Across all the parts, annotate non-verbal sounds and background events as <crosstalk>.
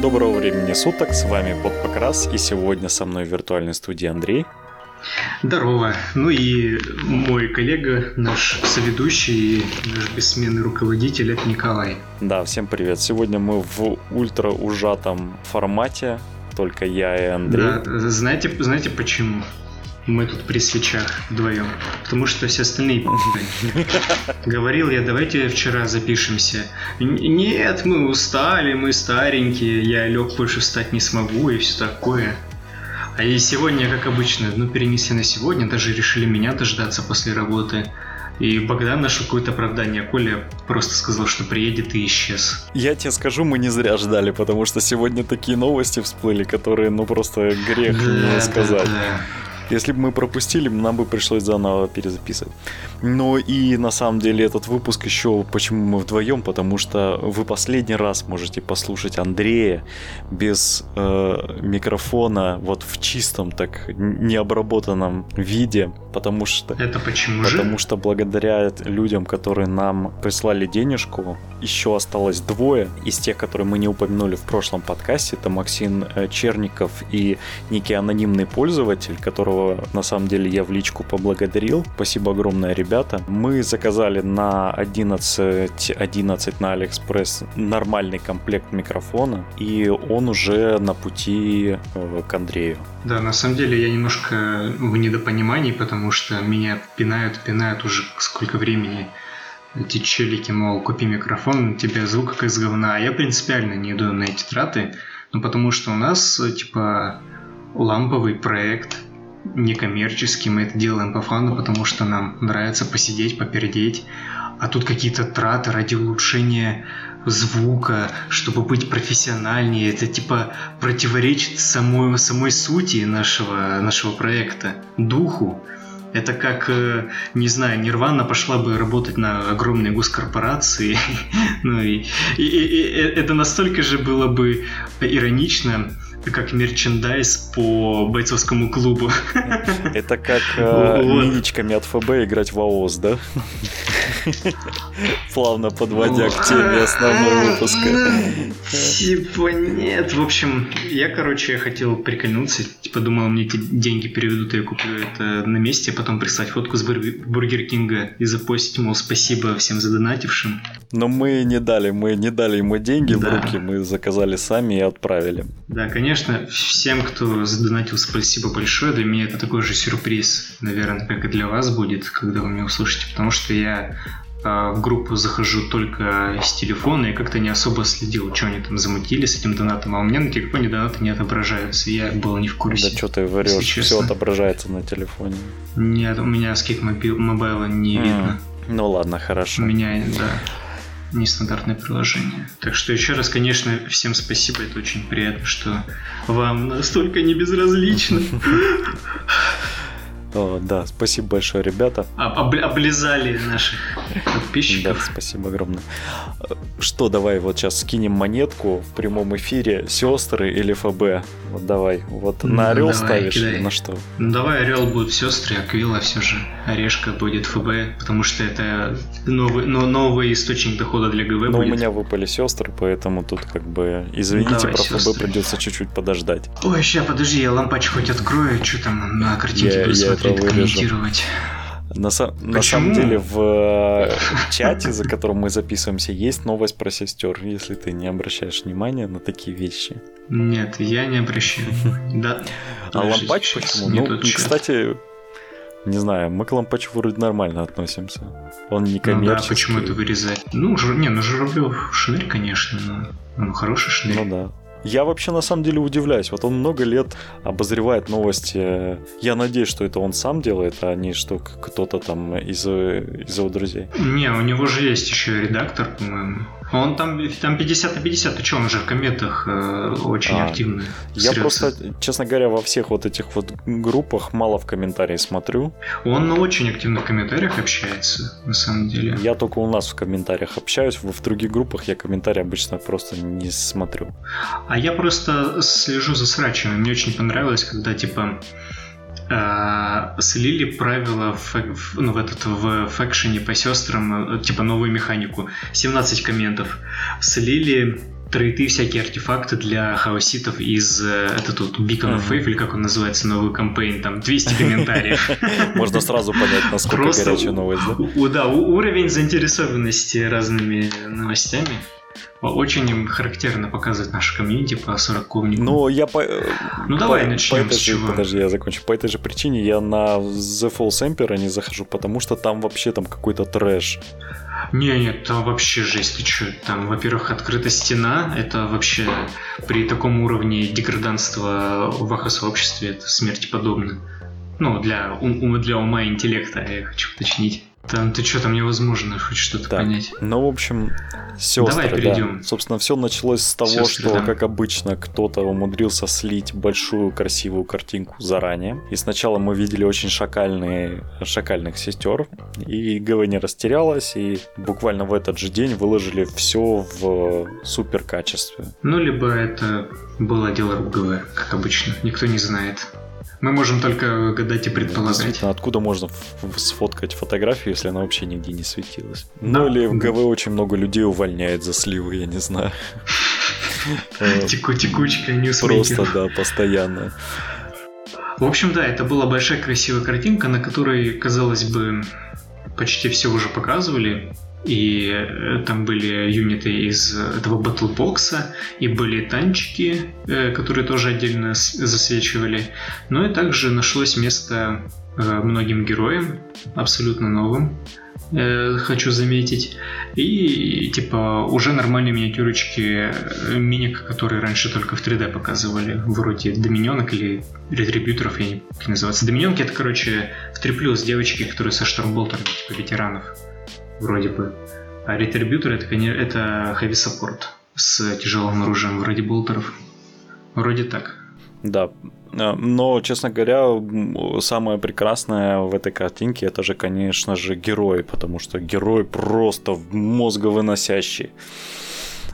Доброго времени суток, с вами Под Покрас, и сегодня со мной в виртуальной студии Андрей. Здорово. Ну и мой коллега, наш соведущий, наш бессменный руководитель, это Николай. Да, всем привет. Сегодня мы в ультра ужатом формате, только я и Андрей. Да, знаете, знаете почему? Мы тут при свечах вдвоем. Потому что все остальные Говорил я, давайте вчера запишемся. Нет, мы устали, мы старенькие, я лег больше встать не смогу и все такое. А и сегодня, как обычно, ну перенесли на сегодня, даже решили меня дождаться после работы. И Богдан нашел какое-то оправдание, Коля просто сказал, что приедет и исчез. Я тебе скажу, мы не зря ждали, потому что сегодня такие новости всплыли, которые, ну, просто грех да, не сказать. Да, да. Если бы мы пропустили, нам бы пришлось заново перезаписывать. Но и на самом деле этот выпуск еще почему мы вдвоем, потому что вы последний раз можете послушать Андрея без э, микрофона, вот в чистом, так необработанном виде, потому что... Это почему же? Потому что благодаря людям, которые нам прислали денежку, еще осталось двое из тех, которые мы не упомянули в прошлом подкасте. Это Максим э, Черников и некий анонимный пользователь, которого которого на самом деле я в личку поблагодарил. Спасибо огромное, ребята. Мы заказали на 11, 11 на Алиэкспресс нормальный комплект микрофона, и он уже на пути э, к Андрею. Да, на самом деле я немножко в недопонимании, потому что меня пинают, пинают уже сколько времени эти челики, мол, купи микрофон, у тебя звук как из говна. А я принципиально не иду на эти траты, ну потому что у нас, типа, ламповый проект, некоммерчески, мы это делаем по фану, потому что нам нравится посидеть, попердеть, а тут какие-то траты ради улучшения звука, чтобы быть профессиональнее, это типа противоречит самой, самой сути нашего, нашего проекта, духу. Это как, э, не знаю, Нирвана пошла бы работать на огромной госкорпорации. <laughs> ну и это настолько же было бы иронично, как мерчендайз по бойцовскому клубу. Это как э, вот. миничками от ФБ играть в АОС, да? Плавно подводя к теме основного выпуска. Типа нет. В общем, я, короче, хотел прикольнуться. Типа думал, мне эти деньги переведут, и я куплю это на месте, а потом прислать фотку с Бургер Кинга и запостить, мол, спасибо всем задонатившим. Но мы не дали, мы не дали ему деньги да. в руки, мы заказали сами и отправили. Да, конечно всем, кто задонатил, спасибо большое. Для меня это такой же сюрприз, наверное, как и для вас будет, когда вы меня услышите, потому что я а, в группу захожу только с телефона и как-то не особо следил, что они там замутили с этим донатом, а у меня на телефоне донаты не отображаются, я был не в курсе. Да что ты врешь, все отображается на телефоне. Нет, у меня скид мобайла не видно. Ну ладно, хорошо. У меня, да нестандартное приложение. Так что еще раз, конечно, всем спасибо. Это очень приятно, что вам настолько не безразлично. Да, спасибо большое, ребята. Об, облизали наших <laughs> подписчиков. Да, спасибо огромное. Что, давай вот сейчас скинем монетку в прямом эфире. Сестры или ФБ? Вот давай. Вот на ну, орел давай, ставишь кидай. или на что? Ну давай орел будет сестры, а Квилла все же. Орешка будет ФБ, потому что это новый, но, новый источник дохода для ГВ Но будет. у меня выпали сестры, поэтому тут как бы извините, давай, про сестры. ФБ придется чуть-чуть подождать. Ой, сейчас подожди, я лампач хоть открою, что там на картинке я, буду я смотреть, комментировать. На, на самом деле в э, чате, за которым мы записываемся, есть новость про сестер, если ты не обращаешь внимания на такие вещи. Нет, я не обращаю. Да. <laughs> А лампач почему? Ну, кстати, не знаю, мы к лампачу вроде нормально относимся. Он не коммерческий. Ну да, почему это вырезать? Ну, не, ну Журавлев шнырь, конечно, но он хороший шнырь. Ну да. Я вообще на самом деле удивляюсь. Вот он много лет обозревает новости. Я надеюсь, что это он сам делает, а не что кто-то там из, из его друзей. Не, у него же есть еще редактор, по-моему. Он там, там 50 на 50, ты что, он же в комментах э, очень а, активный. Я просто, честно говоря, во всех вот этих вот группах мало в комментарии смотрю. Он очень активно в комментариях общается, на самом деле. Я только у нас в комментариях общаюсь, в других группах я комментарии обычно просто не смотрю. А я просто слежу за срачами. Мне очень понравилось, когда типа э, слили правила в, в, ну, в, этот, в фэкшене по сестрам, э, типа новую механику. 17 комментов. Слили трейты, всякие артефакты для хаоситов из э, этот вот Beacon of Faith, или как он называется, новый кампейн, там 200 комментариев. <laughs> Можно сразу понять, насколько горячая новость, да? Да, уровень заинтересованности разными новостями. Очень характерно показывает наша комьюнити по 40 Ну, я по... Ну, по, давай начнем по этой с чего. Же, подожди, я закончу. По этой же причине я на The Falls Emperor не захожу, потому что там вообще там какой-то трэш. Не, нет, там вообще жесть, ты чё? Там, во-первых, открыта стена, это вообще при таком уровне деграданства в ахо-сообществе это смерти подобно. Ну, для, ум, для ума и интеллекта, я хочу уточнить. Там ты что, там невозможно хоть что-то так, понять. Ну, в общем, сестры, Давай перейдем. да. Собственно, все началось с того, сестры, что, да. как обычно, кто-то умудрился слить большую красивую картинку заранее. И сначала мы видели очень шакальные, шакальных сестер. И ГВ не растерялась, и буквально в этот же день выложили все в супер качестве. Ну, либо это было дело ГВ, как обычно. Никто не знает. Мы можем только гадать и предполагать. Откуда можно сфоткать фотографию, если она вообще нигде не светилась? Да. Ну или в ГВ очень много людей увольняет за сливы, я не знаю. <laughs> Теку текучка, Просто, да, постоянно. В общем, да, это была большая красивая картинка, на которой, казалось бы, почти все уже показывали. И э, там были юниты из этого батлбокса, и были танчики, э, которые тоже отдельно засвечивали. Но и также нашлось место э, многим героям, абсолютно новым, хочу заметить. И типа уже нормальные миниатюрочки миник, которые раньше только в 3D показывали, вроде доминионок или ретрибьюторов, я не как называется. Доминионки это, короче, в 3 девочки, которые со штормболтером, типа ветеранов вроде бы. А ретрибьютор это, конечно, это heavy support с тяжелым оружием, вроде болтеров. Вроде так. Да, а, но, честно говоря, самое прекрасное в этой картинке это же, конечно же, герой, потому что герой просто мозговыносящий.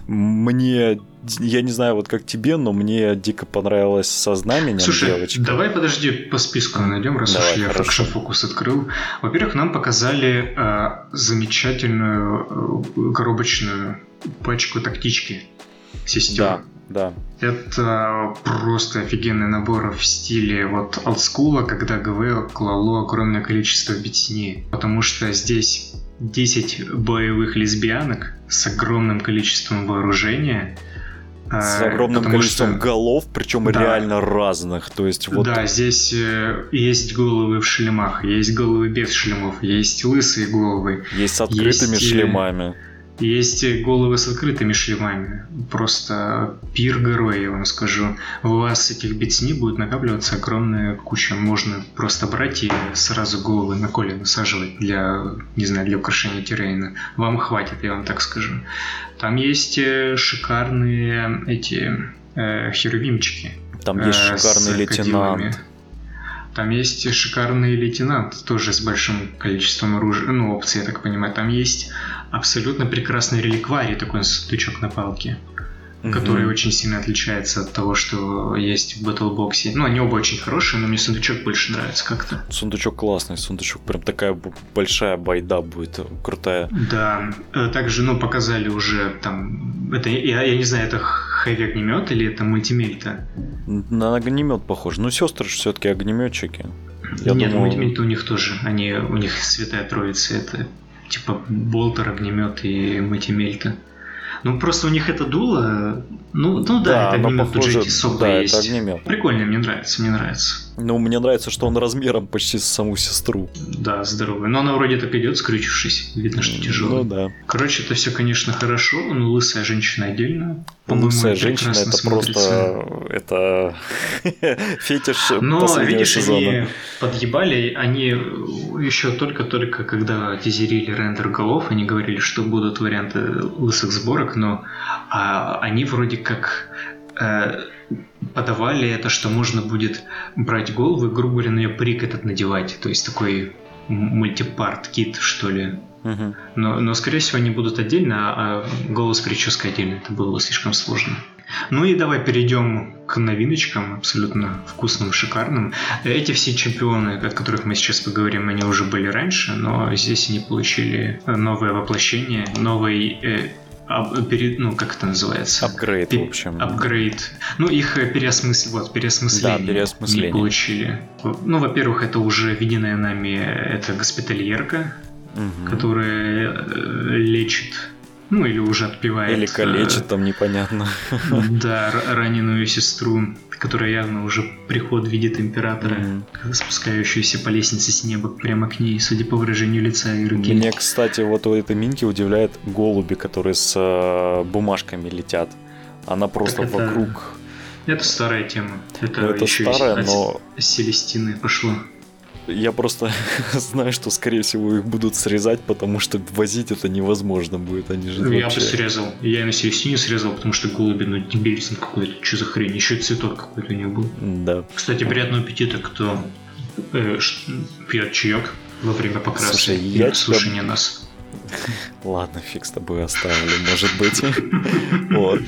Мне, я не знаю, вот как тебе, но мне дико понравилось со знаменем Слушай, девочка. давай подожди, по списку найдем, раз давай, уж я Факшн Фокус открыл. Во-первых, нам показали э, замечательную э, коробочную пачку тактички сестер. Да, да. Это просто офигенный набор в стиле вот олдскула, когда ГВ клало огромное количество битни. Потому что здесь 10 боевых лесбиянок с огромным количеством вооружения. С э, огромным количеством что... голов, причем да. реально разных. То есть вот... Да, здесь э, есть головы в шлемах, есть головы без шлемов, есть лысые головы. Есть с открытыми есть... Э, шлемами. Есть головы с открытыми шлемами. Просто пир героя, я вам скажу. У вас этих битсни будет накапливаться огромная куча. Можно просто брать и сразу головы на коле насаживать для, не знаю, для украшения террейна. Вам хватит, я вам так скажу. Там есть э, шикарные эти э, херувимчики. Там есть э, шикарный лейтенант. Там есть шикарный лейтенант, тоже с большим количеством оружия, ну, опций, я так понимаю. Там есть абсолютно прекрасный реликварий, такой сундучок на палке, mm-hmm. который очень сильно отличается от того, что есть в Battlebox. Ну, они оба очень хорошие, но мне сундучок больше нравится как-то. Сундучок классный, сундучок прям такая большая байда будет, крутая. Да, э, также, ну, показали уже там, это, я, я не знаю, это хэви огнемет или это мультимельта? На огнемет похоже. Ну, сестры же все-таки огнеметчики. Я Нет, думал... мультимельта у них тоже. Они, у них святая троица. Это типа болтер, огнемет и мультимельта. Ну, просто у них это дуло. Ну, ну да, да это огнемет похоже, тут да, есть. Это огнемет. Прикольно, мне нравится, мне нравится. Ну, мне нравится, что он размером почти с саму сестру. Да, здоровый. Но она вроде так идет, скрючившись. Видно, что тяжело. Ну да. Короче, это все, конечно, хорошо, но лысая женщина отдельно. Лысая женщина это смотрится. просто это <laughs> фетиш Но видишь, сезона. они подъебали, они еще только-только, когда тизерили рендер голов, они говорили, что будут варианты лысых сборок, но а, они вроде как э, подавали это, что можно будет брать голову и, грубо говоря, на нее парик этот надевать. То есть такой мультипарт кит, что ли. Угу. Но, но, скорее всего, они будут отдельно, а голос прическа отдельно. Это было слишком сложно. Ну и давай перейдем к новиночкам, абсолютно вкусным, шикарным. Эти все чемпионы, о которых мы сейчас поговорим, они уже были раньше, но здесь они получили новое воплощение, новый э, ап- пере- ну, как это называется? Апгрейд, Пе- в общем. Апгрейд. Ну, их э, переосмысл... вот, переосмысление. Да, переосмысление. Не получили. Ну, во-первых, это уже введенная нами э, это госпитальерка, Мгм. которая э, лечит, ну, или уже отпевает. Или э, калечит, там непонятно. Да, раненую сестру, которая явно уже приход видит императора, Мгм. спускающуюся по лестнице с неба прямо к ней, судя по выражению лица и руки. Мне, кстати, вот у этой Минки удивляет голуби, которые с э, бумажками летят. Она просто это- вокруг. Это старая тема. Это, Ну, это еще старая, но Селестины пошло. Я просто <laughs> знаю, что, скорее всего, их будут срезать, потому что возить это невозможно будет. Они же Ну, я бы вообще- срезал. Я и на Селестине срезал, потому что голуби, ну, дебилизм какой-то, что за хрень. Еще и цветок какой-то у них был. Да. Кстати, приятного аппетита, кто э, пьет чаек во время покраски Слушай, и я тебя- слушания нас. Ладно, фиг с тобой оставлю, может быть. Вот.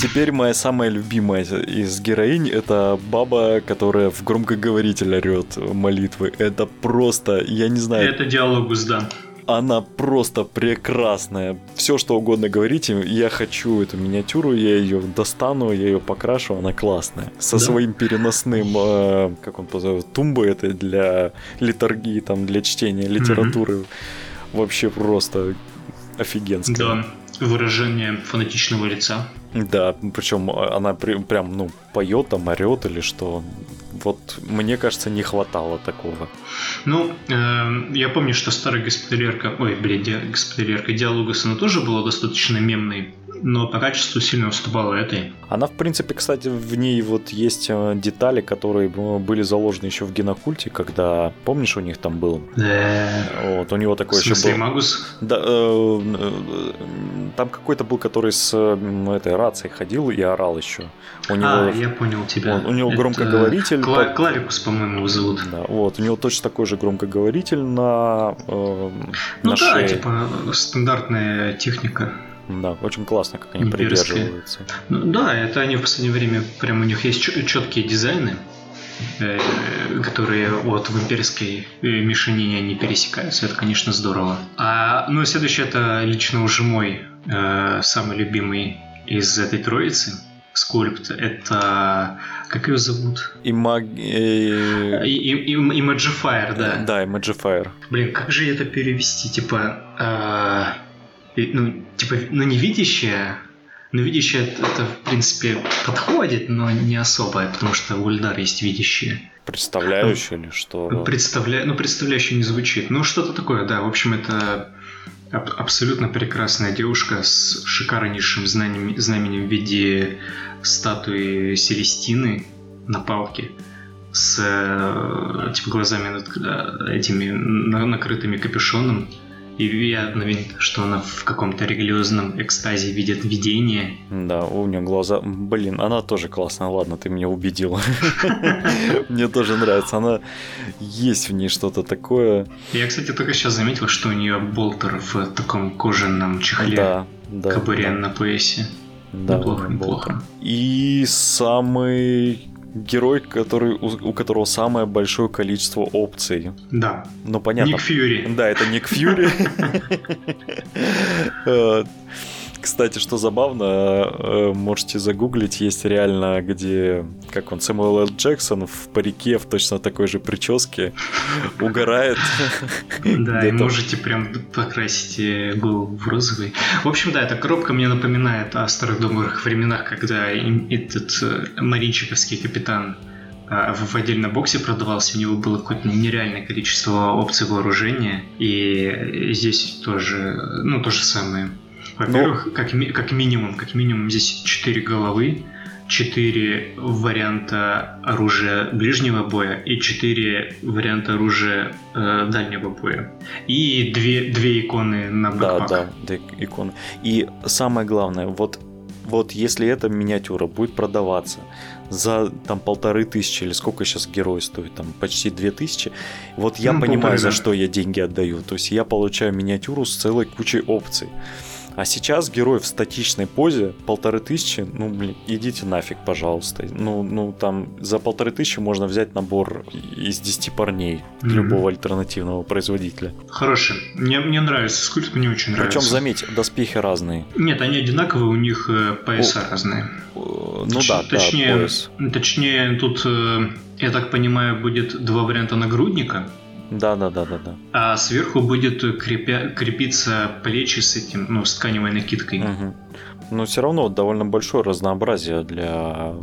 Теперь моя самая любимая из героинь это баба, которая в громкоговоритель орет молитвы. Это просто, я не знаю, Это диалогус, да. она просто прекрасная. Все, что угодно говорите, я хочу эту миниатюру, я ее достану, я ее покрашу, она классная. Со Да. своим переносным, э, как он позовет, тумбой это для литургии, там, для чтения литературы. Вообще просто офигенская. Да. Выражение фанатичного лица. Да, причем она при- прям, ну, поет, там, орет или что. Вот мне кажется, не хватало такого. Ну, э, я помню, что старая госпитальерка, ой, блин, ди- госпитальерка Диалогус, она тоже была достаточно мемной, но по качеству сильно уступала этой. Она, в принципе, кстати, в ней вот есть э, детали, которые э, были заложены еще в генокульте, когда, помнишь, у них там был, Да. вот, у него такой еще был, Магус? да, э, э, там какой-то был, который с этой рацией ходил и орал еще. У него, А, я понял тебя. он- у него Это громкоговоритель. Кла- под- Клавикус, по-моему, его зовут. Да, вот, у него точно такой же громкоговоритель на, э, Ну на да, шее. типа стандартная техника. Да, очень классно, как они Имперская. придерживаются. Ну да, это они в последнее время, прям у них есть четкие дизайны, э, которые вот в имперской э, мешанине они пересекаются, это, конечно, здорово. А, ну и следующий это лично уже мой э, самый любимый из этой троицы скульпт. Это как ее зовут? Имаг... э, И, и, и- Imagifier, да. Да, Imagifier. Блин, как же это перевести? Типа, а, и, ну, типа, ну, невидящее, но видящее это, это, в принципе, подходит, но не особо, потому что у Ульдар есть видящее. Представляющий или что? Представля... Ну, представляющее не звучит. Ну, что-то такое, да. В общем, это аб- абсолютно прекрасная девушка с шикарнейшим знанием, знаменем в виде статуи Селестины на палке с э, типа глазами над э, этими на- накрытыми капюшоном. И видно, видно, что она в каком-то религиозном экстазе видит видение. Да, у нее глаза... Блин, она тоже классная. Ладно, ты меня убедила. <laughs> Мне тоже нравится. Она... Есть в ней что-то такое. Я, кстати, только сейчас заметил, что у нее болтер в таком кожаном чехле. Да, да. кобуре на поясе. Да, неплохо, неплохо. И самый герой, который, у, у которого самое большое количество опций. Да. Ну, понятно. Ник Фьюри. Да, это Ник Фьюри. <laughs> Кстати, что забавно, э, можете загуглить, есть реально, где, как он, Сэмюэл Л. Джексон в парике, в точно такой же прическе, угорает. Да, и можете прям покрасить э, голову в розовый. В общем, да, эта коробка мне напоминает о старых добрых временах, когда этот э, маринчиковский капитан в в отдельном боксе продавался, у него было какое-то нереальное количество опций вооружения, и здесь тоже, ну, то же самое. Во-первых, как, ми- как минимум, как минимум здесь 4 головы, 4 варианта оружия ближнего боя и 4 варианта оружия э, дальнего боя. И две, две иконы на бэкпак. да, да, иконы. И самое главное, вот, вот если эта миниатюра будет продаваться за там полторы тысячи или сколько сейчас герой стоит, там почти две тысячи, вот я Ну, понимаю, полторы, за да. что я деньги отдаю. То есть я получаю миниатюру с целой кучей опций. А сейчас герой в статичной позе полторы тысячи, ну, блин, идите нафиг, пожалуйста. Ну, ну, там за полторы тысячи можно взять набор из 10 парней mm-hmm. любого альтернативного производителя. Хороший. Мне, мне нравится, скульпт мне очень нравится. Причем, заметь, доспехи разные. Нет, они одинаковые, у них э, пояса О, разные. Ну Точ, да, точнее, да, пояс. Точнее, тут, э, я так понимаю, будет два варианта нагрудника. Да, да, да, да, да. А сверху будет крепя, крепиться плечи с этим, ну, с тканевой накидкой. Угу. Но все равно довольно большое разнообразие для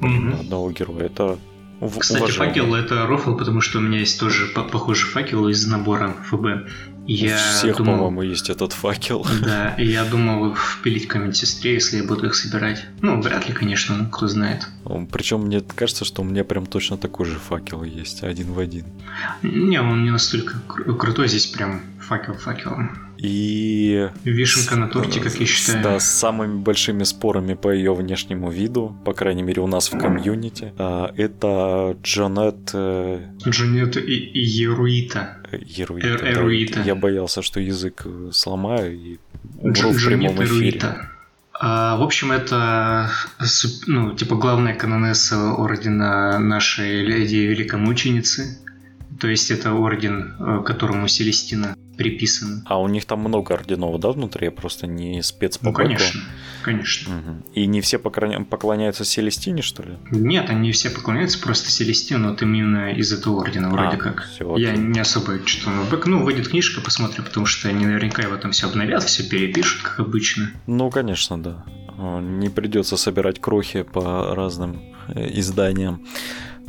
угу. одного героя. Это Кстати, уважаемый. факел это рофл, потому что у меня есть тоже похожий факел из набора ФБ. Я У всех, думал, по-моему, есть этот факел. Да, я думал впилить к сестре, если я буду их собирать. Ну, вряд ли, конечно, но кто знает. Причем мне кажется, что у меня прям точно такой же факел есть, один в один. Не, он не настолько крутой, здесь прям факел факелом. И... Вишенка на торте, как я считаю. Да, с самыми большими спорами по ее внешнему виду, по крайней мере у нас в комьюнити. А, это Джанет... Э, Джанет и Еруита. Еруита, Эр Эруита. Я боялся, что язык э, сломаю и умру в прямом эфире. А, в общем, это ну, типа главная канонесса ордена нашей леди Великомученицы. То есть это орден, э, которому Селестина приписана. А у них там много орденов, да, внутри? Я просто не спец по Ну, конечно, конечно. Угу. И не все поклоняются Селестине, что ли? Нет, они все поклоняются просто Селестину, вот именно из этого ордена, вроде а, как. Все, Я не особо что Ну, выйдет книжка, посмотрим, потому что они наверняка его там все обновят, все перепишут, как обычно. Ну, конечно, да. Не придется собирать крохи по разным э, изданиям.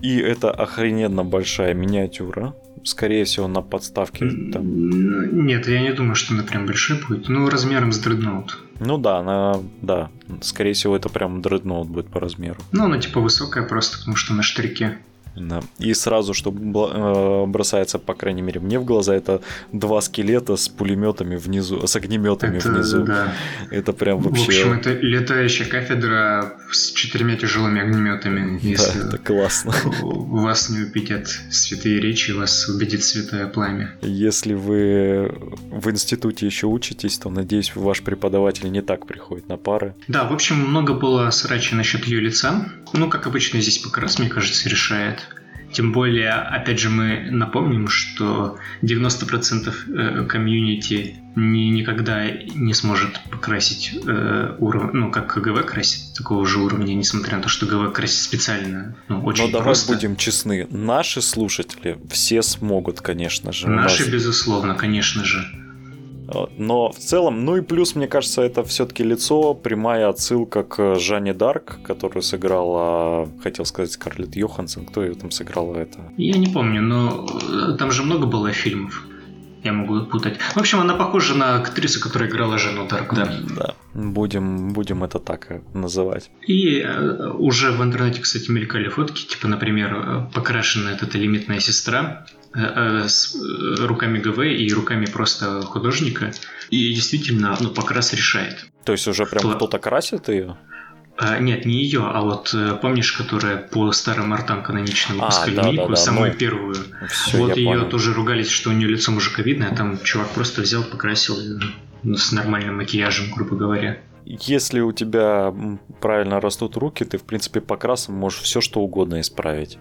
И это охрененно большая миниатюра. Скорее всего, на подставке там. Нет, я не думаю, что она прям большая будет. Ну, размером с дредноут. Ну да, она, да. Скорее всего, это прям дредноут будет по размеру. Ну, она типа высокая просто, потому что на штрике. Да. И сразу, что э, бросается, по крайней мере, мне в глаза, это два скелета с пулеметами внизу, с огнеметами это, внизу. Да. Это прям вообще... В общем, это летающая кафедра с четырьмя тяжелыми огнеметами. Если да, это классно. Вас не убедят святые речи, вас убедит святое пламя. Если вы в институте еще учитесь, то, надеюсь, ваш преподаватель не так приходит на пары. Да, в общем, много было срачи насчет ее лица. Ну, как обычно, здесь покрас, мне кажется, решает. Тем более, опять же, мы напомним, что 90% э, комьюнити ни, никогда не сможет покрасить э, уровень, ну, как ГВ красит такого же уровня, несмотря на то, что ГВ красит специально. Ну, очень Но давай просто. будем честны, наши слушатели все смогут, конечно же. Наши, нас... безусловно, конечно же. Но в целом, ну и плюс, мне кажется, это все-таки лицо, прямая отсылка к Жанне Дарк, которую сыграла, хотел сказать, Скарлетт Йоханссон. Кто ее там сыграла это? Я не помню, но э, там же много было фильмов. Я могу путать. В общем, она похожа на актрису, которая играла Жанну Дарк, да. Да, будем, будем это так э, называть. И э, уже в интернете, кстати, мелькали фотки, типа, например, покрашенная эта лимитная сестра, Э, с э, руками ГВ и руками просто художника. И действительно, ну, покрас решает. То есть уже прям Кто... кто-то красит ее? А, нет, не ее, а вот э, помнишь, которая по старым артам каноничным а, да, да, да, самую ну, первую. Все, вот ее понял. тоже ругались, что у нее лицо мужиковидное, а там чувак просто взял, покрасил ну, с нормальным макияжем, грубо говоря. Если у тебя правильно растут руки, ты, в принципе, покрасом можешь все что угодно исправить.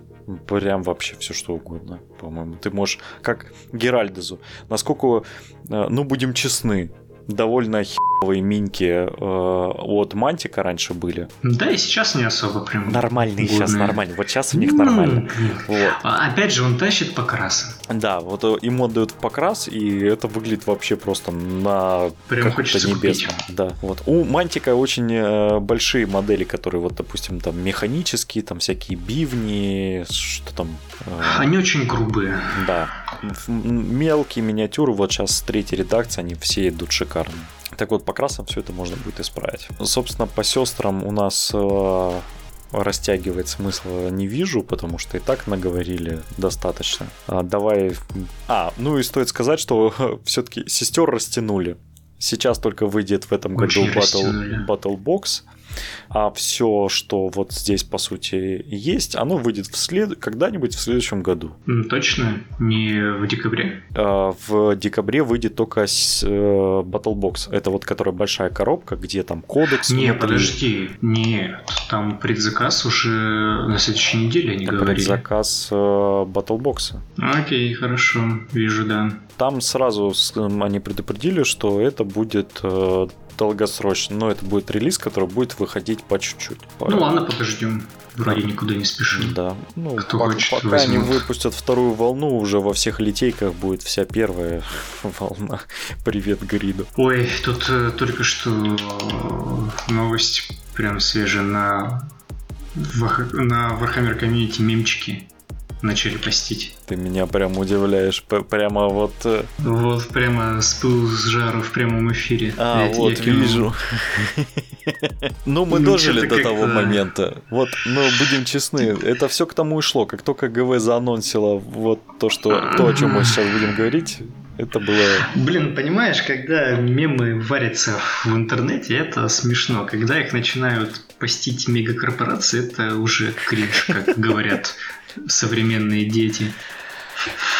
Прям вообще все что угодно, по-моему. Ты можешь, как Геральдезу, насколько, э, ну, будем честны, довольно херовые миньки э, от Мантика раньше были. Да, и сейчас не особо прям. Нормальные сейчас, нормальные. Вот сейчас у них нормально. Вот. А, опять же, он тащит покрас. Да, вот э, ему отдают покрас, и это выглядит вообще просто на прям хочется небесном. Да, вот. У Мантика очень э, большие модели, которые вот, допустим, там механические, там всякие бивни, что там. Э, Они очень грубые. Да. Мелкие миниатюры, вот сейчас с третьей редакции, они все идут шикарно. Так вот, по красам все это можно будет исправить. Собственно, по сестрам у нас э, растягивать смысла не вижу, потому что и так наговорили достаточно. А, давай... А, ну и стоит сказать, что все-таки сестер растянули. Сейчас только выйдет в этом Очень году Battle, Battle Box. А все, что вот здесь, по сути, есть, оно выйдет в след... когда-нибудь в следующем году. Точно? Не в декабре? А, в декабре выйдет только с, э, Battle Box. Это вот которая большая коробка, где там кодекс. Не, внутри. подожди. Нет, там предзаказ уже на следующей неделе, они Это говорили. предзаказ э, Battle Box. Окей, хорошо. Вижу, да. Там сразу они предупредили, что это будет э, долгосрочно, но это будет релиз, который будет выходить по чуть-чуть. Ну ладно, подождем. Вроде да. никуда не спешим. Да. Ну, Кто пока, хочет, пока они выпустят вторую волну, уже во всех литейках будет вся первая <laughs> волна. Привет, Гриду. Ой, тут э, только что новость прям свежая на, на Warhammer Community мемчики начали постить. Ты меня прям удивляешь, прямо вот... Э, вот прямо с пылу с жару в прямом эфире. А, я, вот, я вижу. Ну, мы ну, дожили до того момента. Вот, но будем честны, это все к тому и шло. Как только ГВ заанонсила вот то, что то, о чем мы сейчас будем говорить, это было... Блин, понимаешь, когда мемы варятся в интернете, это смешно. Когда их начинают постить мегакорпорации, это уже кринж, как говорят современные дети.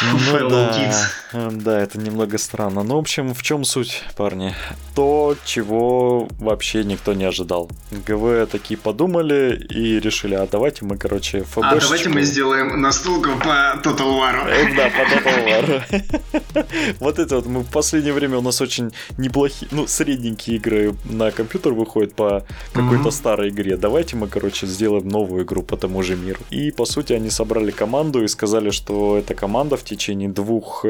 Ну, да, да, это немного странно. Ну, в общем, в чем суть, парни? То, чего вообще никто не ожидал. ГВ такие подумали и решили, а давайте мы, короче, ФБ. А давайте мы сделаем настолку по Total War. Э, да, по Total <laughs> War. Вот это вот мы в последнее время у нас очень неплохие, ну, средненькие игры на компьютер выходят по какой-то старой игре. Давайте мы, короче, сделаем новую игру по тому же миру. И, по сути, они собрали команду и сказали, что эта команда в течение двух-трех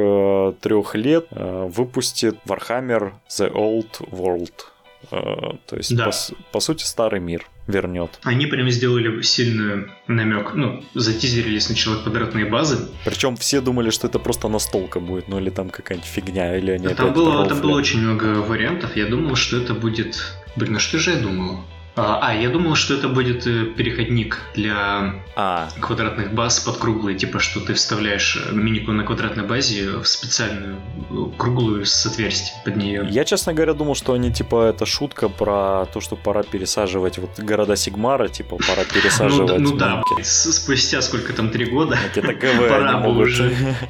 э, лет э, выпустит Warhammer The Old World. Э, то есть, да. по, по сути, старый мир вернет. Они прям сделали сильный намек, ну, затизерили сначала квадратные базы. Причем все думали, что это просто настолка будет, ну или там какая-нибудь фигня, или они там было, там было очень много вариантов. Я думал, что это будет... Блин, а что же я думал? А, а, я думал, что это будет э, переходник для а. квадратных баз под круглые, типа что ты вставляешь э, минику на квадратной базе в специальную э, круглую с отверстием под нее. Я, честно говоря, думал, что они типа это шутка про то, что пора пересаживать вот города Сигмара, типа пора <laughs> пересаживать. Ну, ну да, спустя сколько там три года. Это <laughs> ГВ, <laughs> они могут,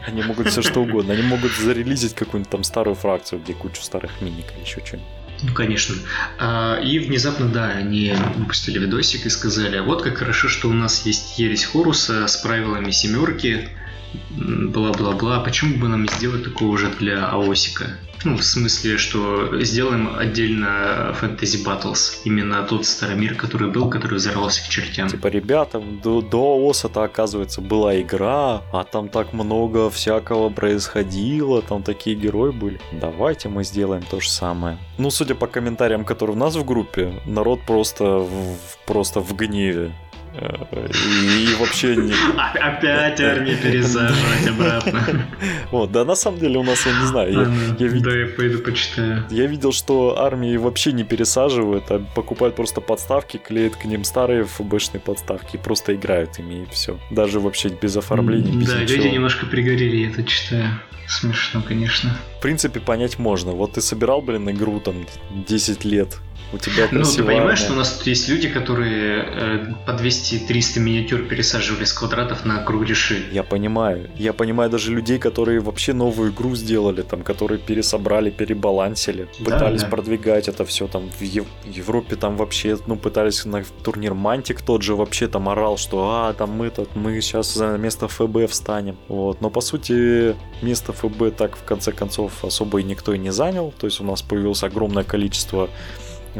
они могут все что угодно. Они могут зарелизить какую-нибудь там старую фракцию, где кучу старых миник или еще что-нибудь. Ну, конечно. А, и внезапно, да, они выпустили видосик и сказали, вот как хорошо, что у нас есть ересь Хоруса с правилами семерки, бла-бла-бла, почему бы нам не сделать такого уже для Аосика? Ну, в смысле, что сделаем отдельно Fantasy Battles. Именно тот старый мир, который был, который взорвался к чертям. Типа, ребята, до, до ОСа-то, оказывается, была игра, а там так много всякого происходило, там такие герои были. Давайте мы сделаем то же самое. Ну, судя по комментариям, которые у нас в группе, народ просто в, просто в гневе. И вообще не... Опять армии пересаживать обратно. <laughs> Вот, да, на самом деле у нас, я не знаю, я, я Да, я пойду почитаю. Я видел, что армии вообще не пересаживают, а покупают просто подставки, клеят к ним старые ФБшные подставки просто играют ими, и все. Даже вообще без оформления, без Да, ничего. люди немножко пригорели, я это читаю. Смешно, конечно. В принципе, понять можно. Вот ты собирал, блин, игру там 10 лет, у тебя Ну, ты понимаешь, что у нас тут есть люди, которые э, по 200-300 миниатюр пересаживали с квадратов на кругляши. Я понимаю. Я понимаю даже людей, которые вообще новую игру сделали, там, которые пересобрали, перебалансили, пытались да. продвигать это все там в Ев- Европе, там вообще, ну, пытались на турнир Мантик тот же вообще там орал, что а, там мы тут, мы сейчас за место ФБ встанем. Вот. Но по сути, место ФБ так в конце концов особо и никто и не занял. То есть у нас появилось огромное количество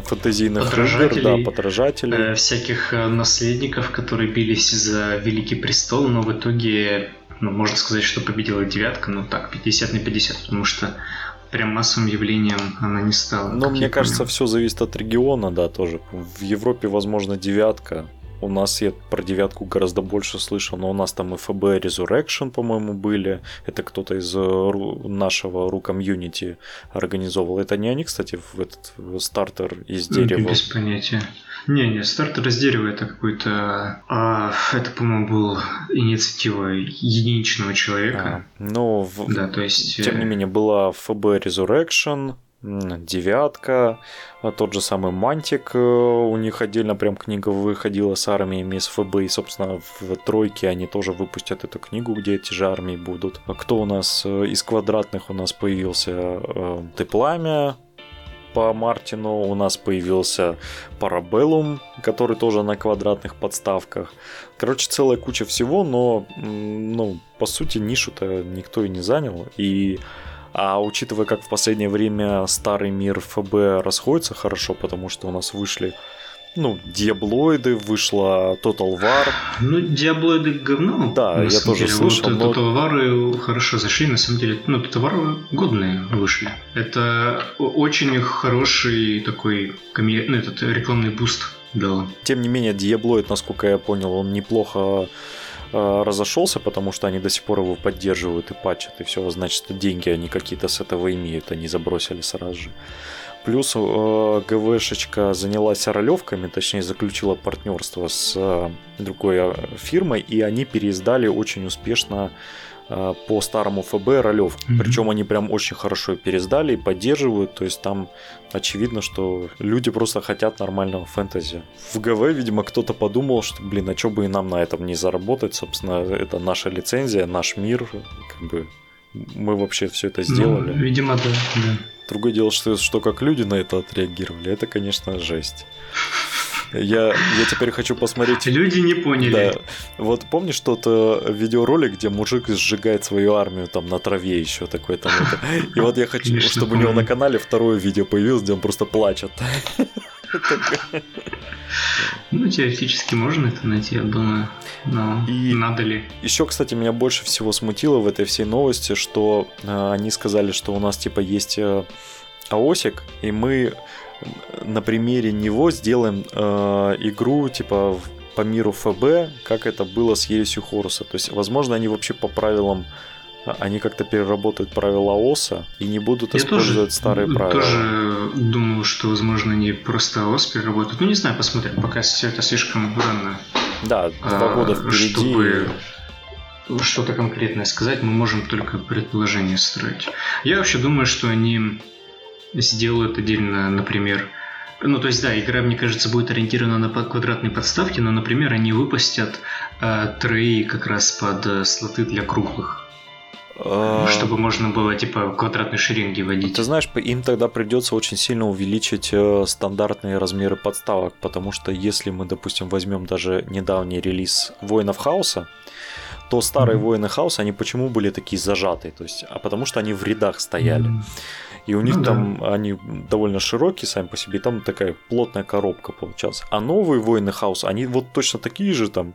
фантазийных игр, да, подражателей. Э, всяких э, наследников, которые бились за Великий Престол, но в итоге, ну, можно сказать, что победила девятка, ну так, 50 на 50, потому что прям массовым явлением она не стала. Но мне кажется, все зависит от региона, да, тоже. В Европе, возможно, девятка, у нас я про девятку гораздо больше слышал, но у нас там и ФБ Resurrection, по-моему, были. Это кто-то из э, нашего ру комьюнити организовал. Это не они, кстати, в этот в стартер из дерева? Без понятия. Не, не, стартер из дерева это какой-то... А, это, по-моему, был инициатива единичного человека. А, ну, в... да, то есть... Тем не э, менее, была ФБ Resurrection, девятка, а тот же самый Мантик, э, у них отдельно прям книга выходила с армиями из ФБ, и, собственно, в тройке они тоже выпустят эту книгу, где эти же армии будут. А кто у нас э, из квадратных у нас появился? Э, Ты пламя, по Мартину у нас появился Para Bellum, который тоже на квадратных подставках. Короче, целая куча всего, но, ну, по сути, нишу-то никто и не занял. И а учитывая, как в последнее время старый мир FB расходится хорошо, потому что у нас вышли ну, Диаблоиды, вышла Total War. Ну, Диаблоиды говно. Да, я тоже деле. слышал. Вот но... Total War хорошо зашли, на самом деле. Ну, Total War годные вышли. Это очень хороший такой коми... ну, этот рекламный буст дал. Тем не менее, Диаблоид, насколько я понял, он неплохо Э, разошелся, потому что они до сих пор его поддерживают и патчат, и все, значит, деньги они какие-то с этого имеют, они забросили сразу же. Плюс э, ГВшечка занялась ролевками, точнее заключила партнерство с э, другой э, фирмой, и они переиздали очень успешно Э, по старому ФБ ролев. Mm-hmm. Причем они прям очень хорошо пересдали и поддерживают. То есть там очевидно, что люди просто хотят нормального фэнтези. В ГВ, видимо, кто-то подумал, что, блин, а что бы и нам на этом не заработать? Собственно, это наша лицензия, наш мир. Как бы мы вообще все это сделали. Ну, видимо, да, да. Другое дело, что, что как люди на это отреагировали, это, конечно, жесть. Я, я теперь хочу посмотреть... Люди не поняли. Да. Вот помнишь тот э, видеоролик, где мужик сжигает свою армию там на траве еще такой там это. И вот я хочу, Конечно, чтобы помню. у него на канале второе видео появилось, где он просто плачет. Ну, теоретически можно это найти, я думаю. Но и надо ли? Еще, кстати, меня больше всего смутило в этой всей новости, что э, они сказали, что у нас типа есть э, АОСик, и мы на примере него сделаем э, игру типа по миру ФБ, как это было с Ересью Хоруса. То есть, возможно, они вообще по правилам а, они как-то переработают правила ОСа и не будут Я использовать тоже, старые правила. Я тоже думаю, что, возможно, они просто ОС переработают. Ну, не знаю, посмотрим, пока все это слишком рано. Да, два года а, впереди. Чтобы что-то конкретное сказать, мы можем только предположение строить. Я вообще думаю, что они сделают отдельно, например, ну, то есть, да, игра, мне кажется, будет ориентирована на квадратные подставки, но, например, они выпустят э, треи как раз под э, слоты для круглых. А... Чтобы можно было, типа, квадратные шеренги водить. Ты знаешь, им тогда придется очень сильно увеличить э, стандартные размеры подставок, потому что если мы, допустим, возьмем даже недавний релиз Воинов Хаоса, то старые mm-hmm. воины хаоса, они почему были такие зажатые? То есть, а потому что они в рядах стояли. Mm-hmm. И у них ну, там да. они довольно широкие сами по себе, и там такая плотная коробка получалась. А новые воины хаоса, они вот точно такие же там,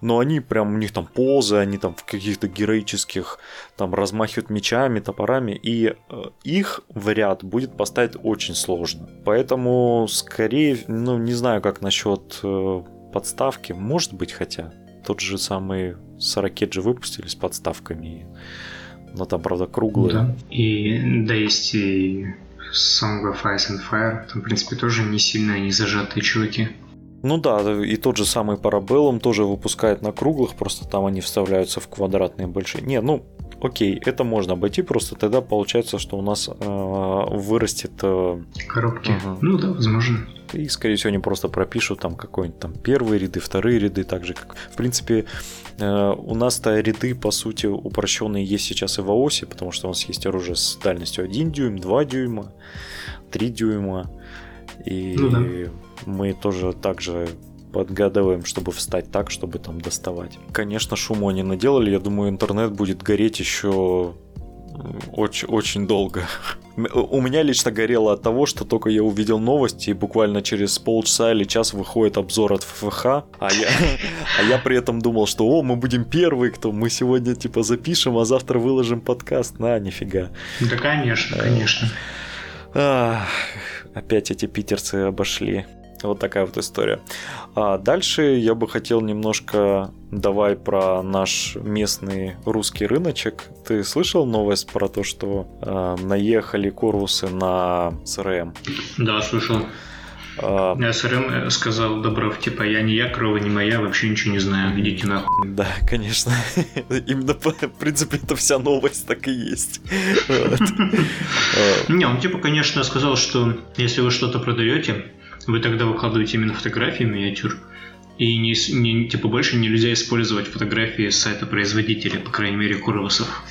но они прям, у них там позы, они там в каких-то героических, там размахивают мечами, топорами, и э, их в ряд будет поставить очень сложно. Поэтому, скорее, ну, не знаю, как насчет э, подставки, может быть, хотя тот же самый Сорокет же выпустили с подставками. Но там, правда, круглые. Да. И да, есть и Song of Ice and Fire. Там, в принципе, тоже не сильно не зажатые чуваки. Ну да, и тот же самый Parabellum тоже выпускает на круглых, просто там они вставляются в квадратные большие. Не, ну, окей, это можно обойти, просто тогда получается, что у нас э, вырастет... Э... Коробки. Угу. Ну да, возможно. И, скорее всего, они просто пропишут там какой-нибудь там первые ряды, вторые ряды, так же как... В принципе, э, у нас-то ряды, по сути, упрощенные есть сейчас и в АОСе, потому что у нас есть оружие с дальностью 1 дюйм, 2 дюйма, 3 дюйма. И ну, да. Мы тоже также подгадываем, чтобы встать так, чтобы там доставать. Конечно, шуму они наделали. Я думаю, интернет будет гореть еще очень, очень долго. У меня лично горело от того, что только я увидел новости, и буквально через полчаса или час выходит обзор от ФФХ, а я, <laughs> а я при этом думал, что о, мы будем первые, кто мы сегодня типа запишем, а завтра выложим подкаст. На, нифига. Да, конечно, конечно. Опять эти питерцы обошли. Вот такая вот история. А дальше я бы хотел немножко давай про наш местный русский рыночек. Ты слышал новость про то, что э, наехали корвусы на СРМ? Да, слышал. А... СРМ сказал Добров, типа, я не я, крова не моя, вообще ничего не знаю, идите нахуй. Да, конечно. <laughs> Именно, в принципе, это вся новость так и есть. <laughs> Не, он типа, конечно, сказал, что если вы что-то продаете, вы тогда выкладываете именно фотографии миниатюр, и не, не, типа больше нельзя использовать фотографии с сайта производителя, по крайней мере, Курвасов.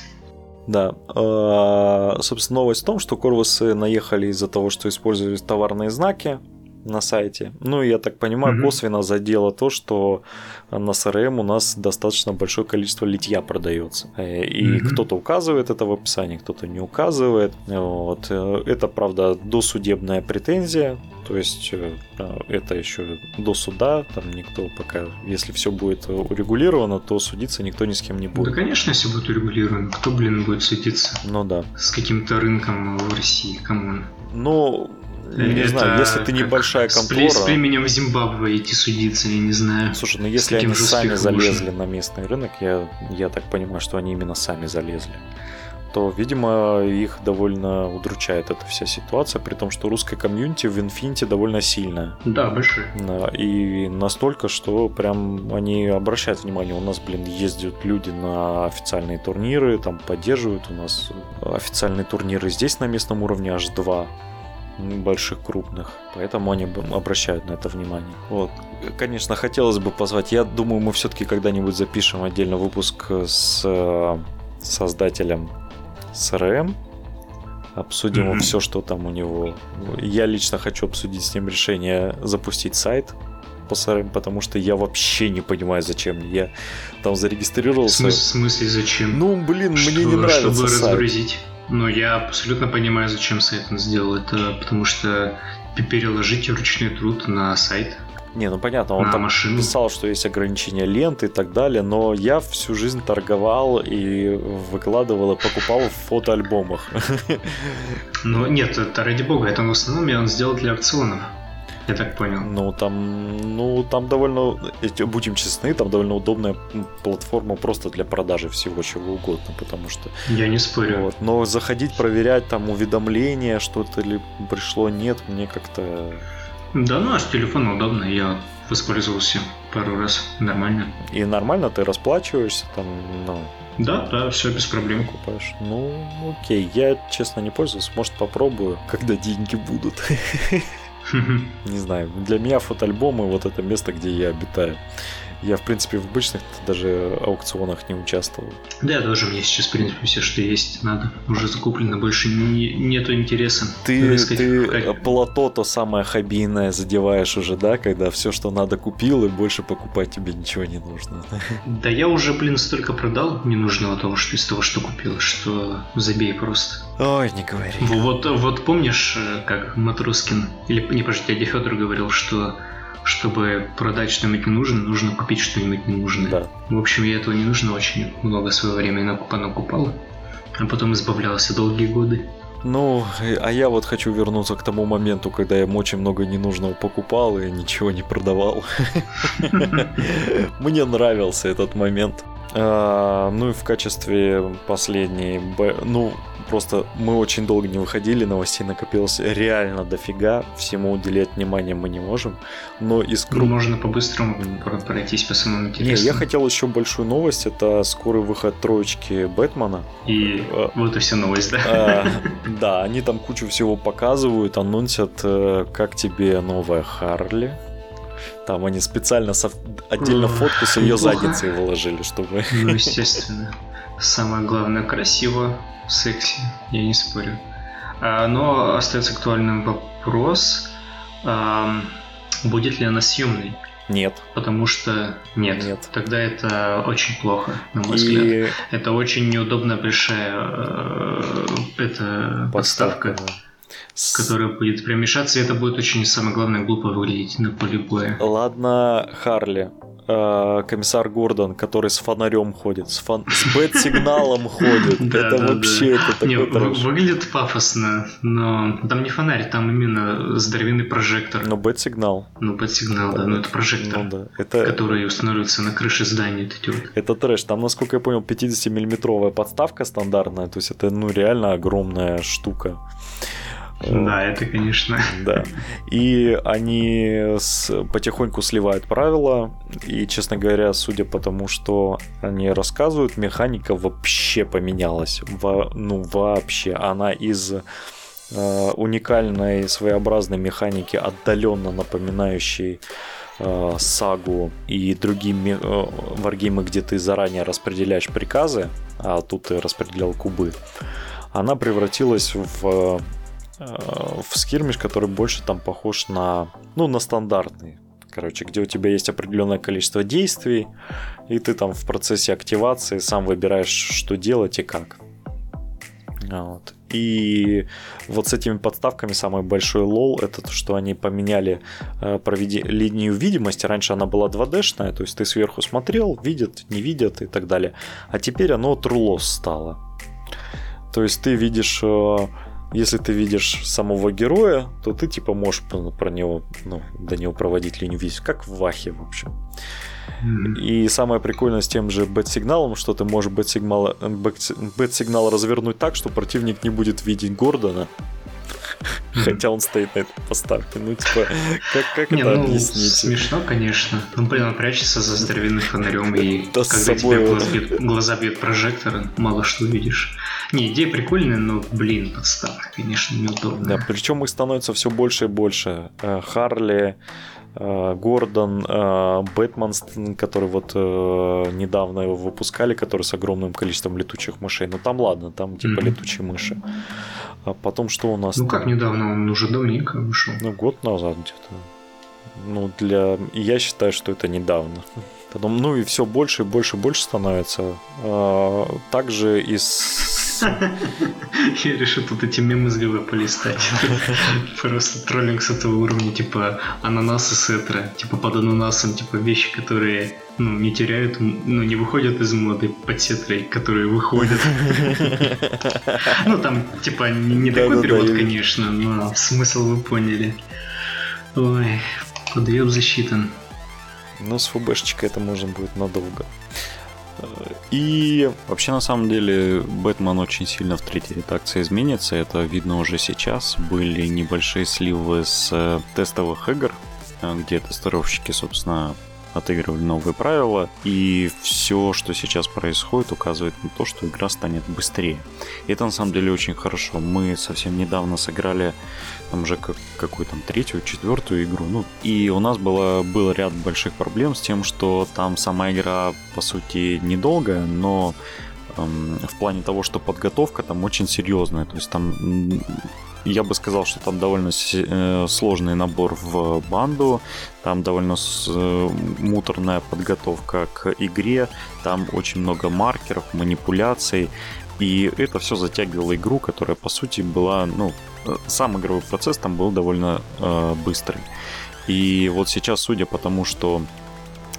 Да. А, собственно, новость в том, что Корвусы наехали из-за того, что использовали товарные знаки на сайте. Ну, я так понимаю, угу. косвенно задело то, что на CRM у нас достаточно большое количество литья продается. Э, и угу. кто-то указывает это в описании, кто-то не указывает. Вот. Э, это, правда, досудебная претензия. То есть э, это еще до суда, там никто пока, если все будет урегулировано, то судиться никто ни с кем не будет. Да, конечно, если будет урегулировано, кто, блин, будет судиться? Ну да. С каким-то рынком в России, come on. Ну, не знаю, если ты небольшая контора... С племенем Зимбабве идти судиться, я не знаю. Слушай, ну если они сами залезли можно. на местный рынок, я, я так понимаю, что они именно сами залезли, то, видимо, их довольно удручает эта вся ситуация, при том, что русская комьюнити в Infinity довольно сильная. Да, большая. И настолько, что прям они обращают внимание. У нас, блин, ездят люди на официальные турниры, там поддерживают. У нас официальные турниры здесь на местном уровне аж два больших, крупных. Поэтому они обращают на это внимание. Вот. Конечно, хотелось бы позвать. Я думаю, мы все-таки когда-нибудь запишем отдельно выпуск с э, создателем CRM. Обсудим mm-hmm. все, что там у него. Я лично хочу обсудить с ним решение запустить сайт по CRM, потому что я вообще не понимаю, зачем. Я там зарегистрировался. В смысле, зачем? Ну, блин, что, мне не нравится чтобы сайт. разгрузить. Но я абсолютно понимаю, зачем сайт он сделал. Это потому что переложить ручной труд на сайт. Не, ну понятно, он там машину. писал, что есть ограничения ленты и так далее, но я всю жизнь торговал и выкладывал и покупал в фотоальбомах. <laughs> Ну нет, это ради бога, это в основном он сделал для аукционов я так понял. Ну, там, ну, там довольно, будем честны, там довольно удобная платформа просто для продажи всего чего угодно, потому что... Я не спорю. Вот. Но заходить, проверять там уведомления, что-то ли пришло, нет, мне как-то... Да, ну, а с телефона удобно, я воспользовался пару раз, нормально. И нормально ты расплачиваешься там, ну... Да, да, все без проблем. Купаешь. Ну, окей, я, честно, не пользуюсь, может, попробую, когда деньги будут. <laughs> <laughs> Не знаю, для меня фотоальбомы вот это место, где я обитаю. Я, в принципе, в обычных даже аукционах не участвовал. Да, я тоже. Мне сейчас, в принципе, все, что есть, надо. Уже закуплено, больше не, нету интереса. Ты, ты плато то самое хоббийное задеваешь уже, да? Когда все, что надо, купил, и больше покупать тебе ничего не нужно. Да я уже, блин, столько продал ненужного того, что из того, что купил, что забей просто. Ой, не говори. Вот, вот помнишь, э, как Матроскин, или, не, подожди, дядя Федор говорил, что чтобы продать что-нибудь ненужное, нужно купить что-нибудь ненужное. Да. В общем, я этого не нужно очень много своего времени накупал, а потом избавлялся долгие годы. Ну, а я вот хочу вернуться к тому моменту, когда я очень много ненужного покупал и ничего не продавал. <laughs> Мне нравился этот момент. А, ну и в качестве последней, ну просто мы очень долго не выходили, новостей накопилось реально дофига, всему уделять внимание мы не можем, но из круг... Ну, можно по-быстрому пройтись по самому интересному. Не, я хотел еще большую новость, это скорый выход троечки Бэтмена. И а, вот и вся новость, да? А, да, они там кучу всего показывают, анонсят, э, как тебе новая Харли, там они специально со... отдельно фотку с ее задницей <laughs> выложили, чтобы... Ну, <laughs> естественно. Самое главное, красиво, секси, я не спорю. А, но остается актуальным вопрос, будет ли она съемной? Нет. Потому что нет. Нет. Тогда это очень плохо, на мой и... взгляд. Это очень неудобно большая э, это подставка. подставка да которая будет примешаться, и это будет очень, самое главное, глупо выглядеть на поле боя. Ладно, Харли, э, комиссар Гордон, который с фонарем ходит, с, фон... с бэт-сигналом <laughs> ходит. Это вообще это такой Выглядит пафосно, но там не фонарь, там именно здоровенный прожектор. Но бэт-сигнал. Ну, бэт-сигнал, да, но это прожектор, ну который устанавливается на крыше здания. Это трэш. Там, насколько я понял, 50-миллиметровая подставка стандартная, то есть это, ну, реально огромная штука. Да, это, конечно. Да. И они с, потихоньку сливают правила. И, честно говоря, судя по тому, что они рассказывают, механика вообще поменялась. Во, ну, вообще. Она из э, уникальной своеобразной механики, отдаленно напоминающей э, сагу и другие э, варгеймы, где ты заранее распределяешь приказы, а тут ты распределял кубы, она превратилась в Э, в скирмиш, который больше там похож на, ну, на стандартный. Короче, где у тебя есть определенное количество действий, и ты там в процессе активации сам выбираешь, что делать и как. Вот. И вот с этими подставками самый большой лол это то, что они поменяли э, проведи... линию видимости. Раньше она была 2D-шная, то есть ты сверху смотрел, видят, не видят и так далее. А теперь оно трулос стало. То есть ты видишь э, если ты видишь самого героя, то ты типа можешь про него, ну, до него проводить линию видеть, как в Вахе, в общем. И самое прикольное с тем же бэт-сигналом, что ты можешь бэт-сигнал, бэт-сигнал развернуть так, что противник не будет видеть Гордона, Хотя он стоит на этой поставке. Ну, типа, как, как не, это ну, объяснить? Смешно, конечно. Ну, блин, он прячется за здоровенным фонарем, и <laughs> да когда тебе глаз бьет, глаза бьет прожектор, мало что видишь. Не, идея прикольная, но, блин, подставка, конечно, неудобная. Да, причем их становится все больше и больше. Э, Харли, э, Гордон, э, Бэтмен, который вот недавно его выпускали, который с огромным количеством летучих мышей. Ну там ладно, там типа mm-hmm. летучие мыши. А потом что у нас? Ну как недавно, он уже давненько вышел. Ну год назад где-то. Ну для... Я считаю, что это недавно. Потом, ну и все больше и больше и больше становится. А, также из... <laughs> Я решил тут эти мемы с головы полистать. <laughs> Просто троллинг с этого уровня, типа ананасы сетра, типа под ананасом, типа вещи, которые ну, не теряют, ну, не выходят из моды под сетрой, которые выходят. <laughs> Ну, там, типа, не такой перевод, конечно, но смысл вы поняли. Ой, подъем засчитан. Ну, с ФБшечкой это можно будет надолго. И вообще, на самом деле, Бэтмен очень сильно в третьей редакции изменится. Это видно уже сейчас. Были небольшие сливы с тестовых игр, где тестировщики, собственно, отыгрывали новые правила, и все, что сейчас происходит, указывает на то, что игра станет быстрее. И это на самом деле очень хорошо. Мы совсем недавно сыграли там уже как, какую там третью, четвертую игру, ну, и у нас было, был ряд больших проблем с тем, что там сама игра, по сути, недолгая, но эм, в плане того, что подготовка там очень серьезная, то есть там я бы сказал, что там довольно э, сложный набор в банду, там довольно э, муторная подготовка к игре, там очень много маркеров, манипуляций, и это все затягивало игру, которая по сути была, ну, э, сам игровой процесс там был довольно э, быстрый. И вот сейчас, судя по тому, что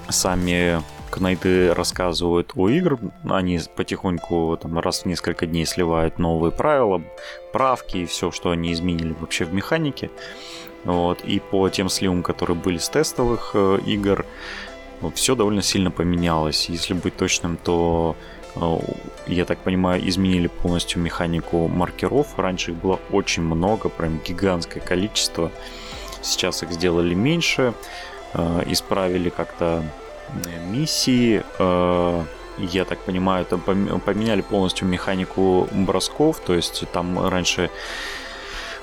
сами Кнайты рассказывают о играх, они потихоньку там, раз в несколько дней сливают новые правила, правки и все, что они изменили вообще в механике. Вот. И по тем сливам, которые были с тестовых э, игр, все довольно сильно поменялось. Если быть точным, то я так понимаю, изменили полностью механику маркеров. Раньше их было очень много, прям гигантское количество. Сейчас их сделали меньше, э, исправили как-то миссии. Э, я так понимаю, это поменяли полностью механику бросков. То есть там раньше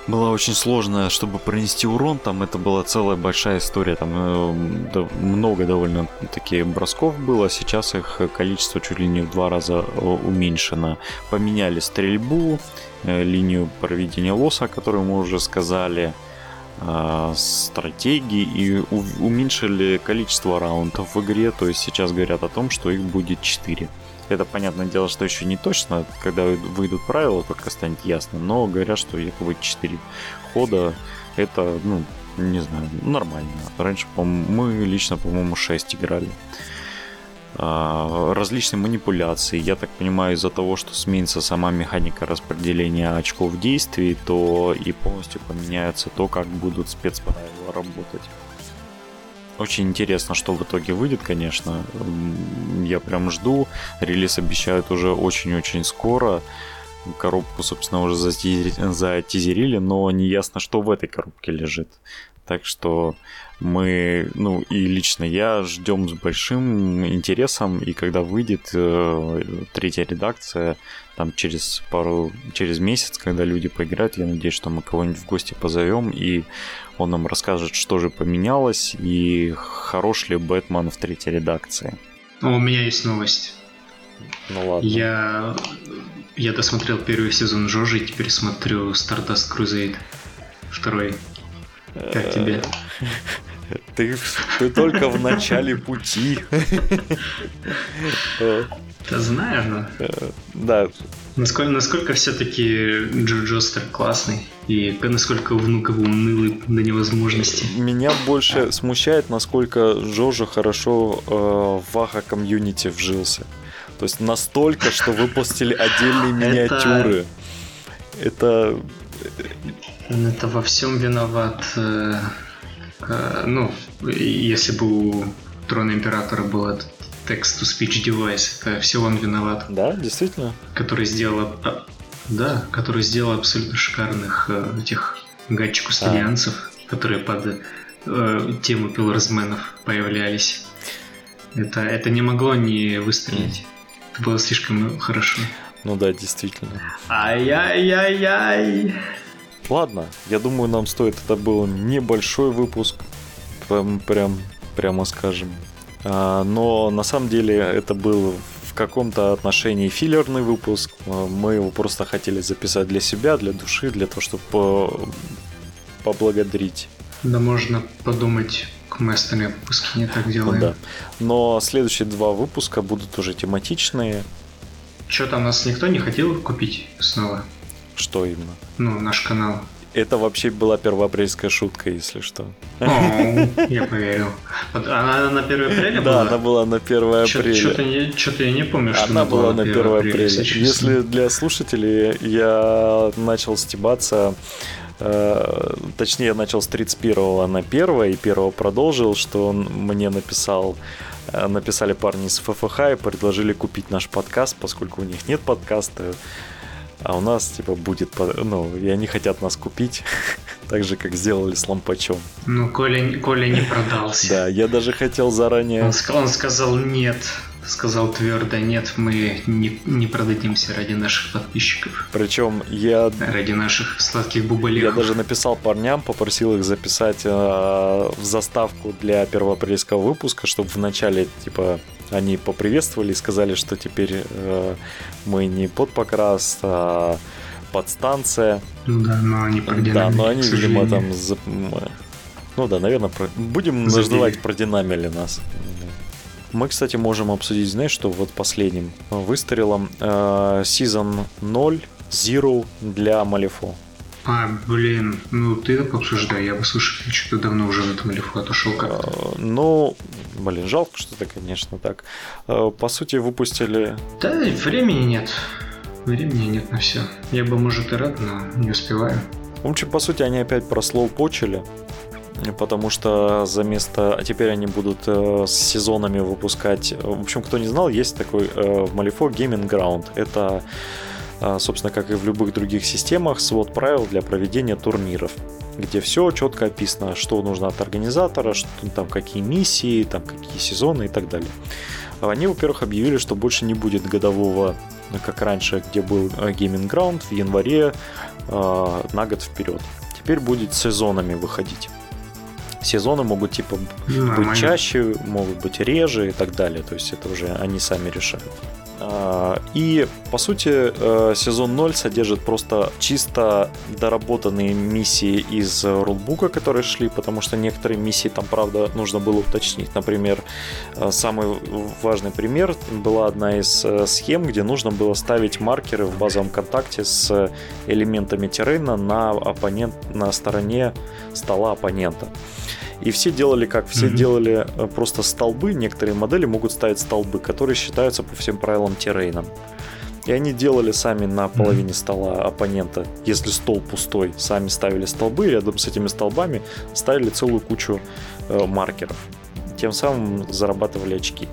было очень сложно, чтобы пронести урон. Там это была целая большая история. Там э, много довольно таких бросков было. Сейчас их количество чуть ли не в два раза э, уменьшено. Поменяли стрельбу, линию проведения лоса, о которой мы уже сказали. Стратегии и уменьшили количество раундов в игре, то есть сейчас говорят о том, что их будет 4. Это, понятное дело, что еще не точно, когда выйдут правила, только станет ясно, но говорят, что якобы 4 хода, это, ну, не знаю, нормально. Раньше, по мы лично, по-моему, 6 играли. А, различные манипуляции. Я так понимаю, из-за того, что сменится сама механика распределения очков действий, то и полностью поменяется то, как будут спецправила работать. Очень интересно, что в итоге выйдет, конечно. Я прям жду. Релиз обещают уже очень-очень скоро. коробку, собственно, уже затизерили, но не ясно, что в этой коробке лежит. Так что мы, ну и лично я ждем с большим интересом, и когда выйдет э, третья редакция, там через пару, через месяц, когда люди поиграют, я надеюсь, что мы кого-нибудь в гости позовем, и он нам расскажет, что же поменялось, и хорош ли Бэтмен в третьей редакции. у меня есть новость. Ну ладно. Я, я досмотрел первый сезон Джожи, и теперь смотрю Stardust Crusade второй. Как тебе? Ты, ты только в начале пути. Да знаю, но... Да. Насколько, насколько все-таки Джо Джостер классный и насколько внук его унылый до невозможности. Меня больше смущает, насколько Джожа хорошо э, в Ваха комьюнити вжился. То есть настолько, что выпустили отдельные <laughs> миниатюры. Это... Это во всем виноват... Э, ну, если бы у Трона Императора был этот text-to-speech девайс, это все он виноват. Да, действительно. Который сделал... А, да, который сделал абсолютно шикарных э, этих гатчикус-итальянцев, а. которые под э, тему пилорсменов появлялись. Это, это не могло не выстрелить. Mm. Это было слишком хорошо. Ну да, действительно. Ай-яй-яй-яй. Ладно, я думаю, нам стоит. Это был небольшой выпуск. Прям, прям прямо скажем. А, но на самом деле это был в каком-то отношении филлерный выпуск. А, мы его просто хотели записать для себя, для души, для того, чтобы поблагодарить. Да можно подумать, мы остальные выпуски не так делаем. Да. Но следующие два выпуска будут уже тематичные. Что там нас никто не хотел купить снова? Что именно? Ну, наш канал. Это вообще была первоапрельская шутка, если что. я поверил. Она на 1 апреля была? Да, она была на 1 апреля. Что-то я не помню, что она была на 1 апреля. Если для слушателей я начал стебаться э, точнее, я начал с 31 на 1 и 1 продолжил, что он мне написал э, написали парни из ФФХ и предложили купить наш подкаст, поскольку у них нет подкаста а у нас, типа, будет, ну, и они хотят нас купить, <laughs> так же, как сделали с лампачом. Ну, Коля, Коля не продался. Да, я даже хотел заранее... Он, он сказал нет, сказал твердо, нет, мы не, не продадимся ради наших подписчиков. Причем я... Ради наших сладких бубалихов. Я даже написал парням, попросил их записать э, в заставку для первоапрельского выпуска, чтобы в начале, типа, они поприветствовали и сказали, что теперь э, мы не под покрас, а подстанция. Ну да, но они продинамили. Да, но они, видимо, там... За... Ну да, наверное, про... будем Забили. называть продинамили нас. Мы, кстати, можем обсудить, знаешь, что вот последним выстрелом э, Season 0 Zero для Малифо. А, блин, ну ты это обсуждай, я бы, слушай, что-то давно уже в этом лифу отошел как-то. А, ну, блин, жалко что-то, конечно, так. А, по сути, выпустили... Да, времени нет. Времени нет на все. Я бы, может, и рад, но не успеваю. В общем, по сути, они опять прослоупочили потому что за место... А теперь они будут э, с сезонами выпускать... В общем, кто не знал, есть такой э, в Malifaux Gaming Ground. Это собственно, как и в любых других системах, свод правил для проведения турниров, где все четко описано, что нужно от организатора, что там какие миссии, там какие сезоны и так далее. Они, во-первых, объявили, что больше не будет годового, как раньше, где был э, Gaming Ground в январе э, на год вперед. Теперь будет сезонами выходить. Сезоны могут типа ну, быть чаще, могут быть реже и так далее. То есть это уже они сами решают. А, и, по сути, э, сезон 0 содержит просто чисто доработанные миссии из рулбука, которые шли, потому что некоторые миссии там, правда, нужно было уточнить. Например, э, самый важный пример была одна из э, схем, где нужно было ставить маркеры в базовом контакте с элементами террейна на, оппонент, на стороне стола оппонента. И все делали как? Все mm-hmm. делали э, просто столбы. Некоторые модели могут ставить столбы, которые считаются по всем правилам террейном. И они делали сами на половине стола оппонента, если стол пустой, сами ставили столбы, и рядом с этими столбами ставили целую кучу э, маркеров. тем самым зарабатывали очки.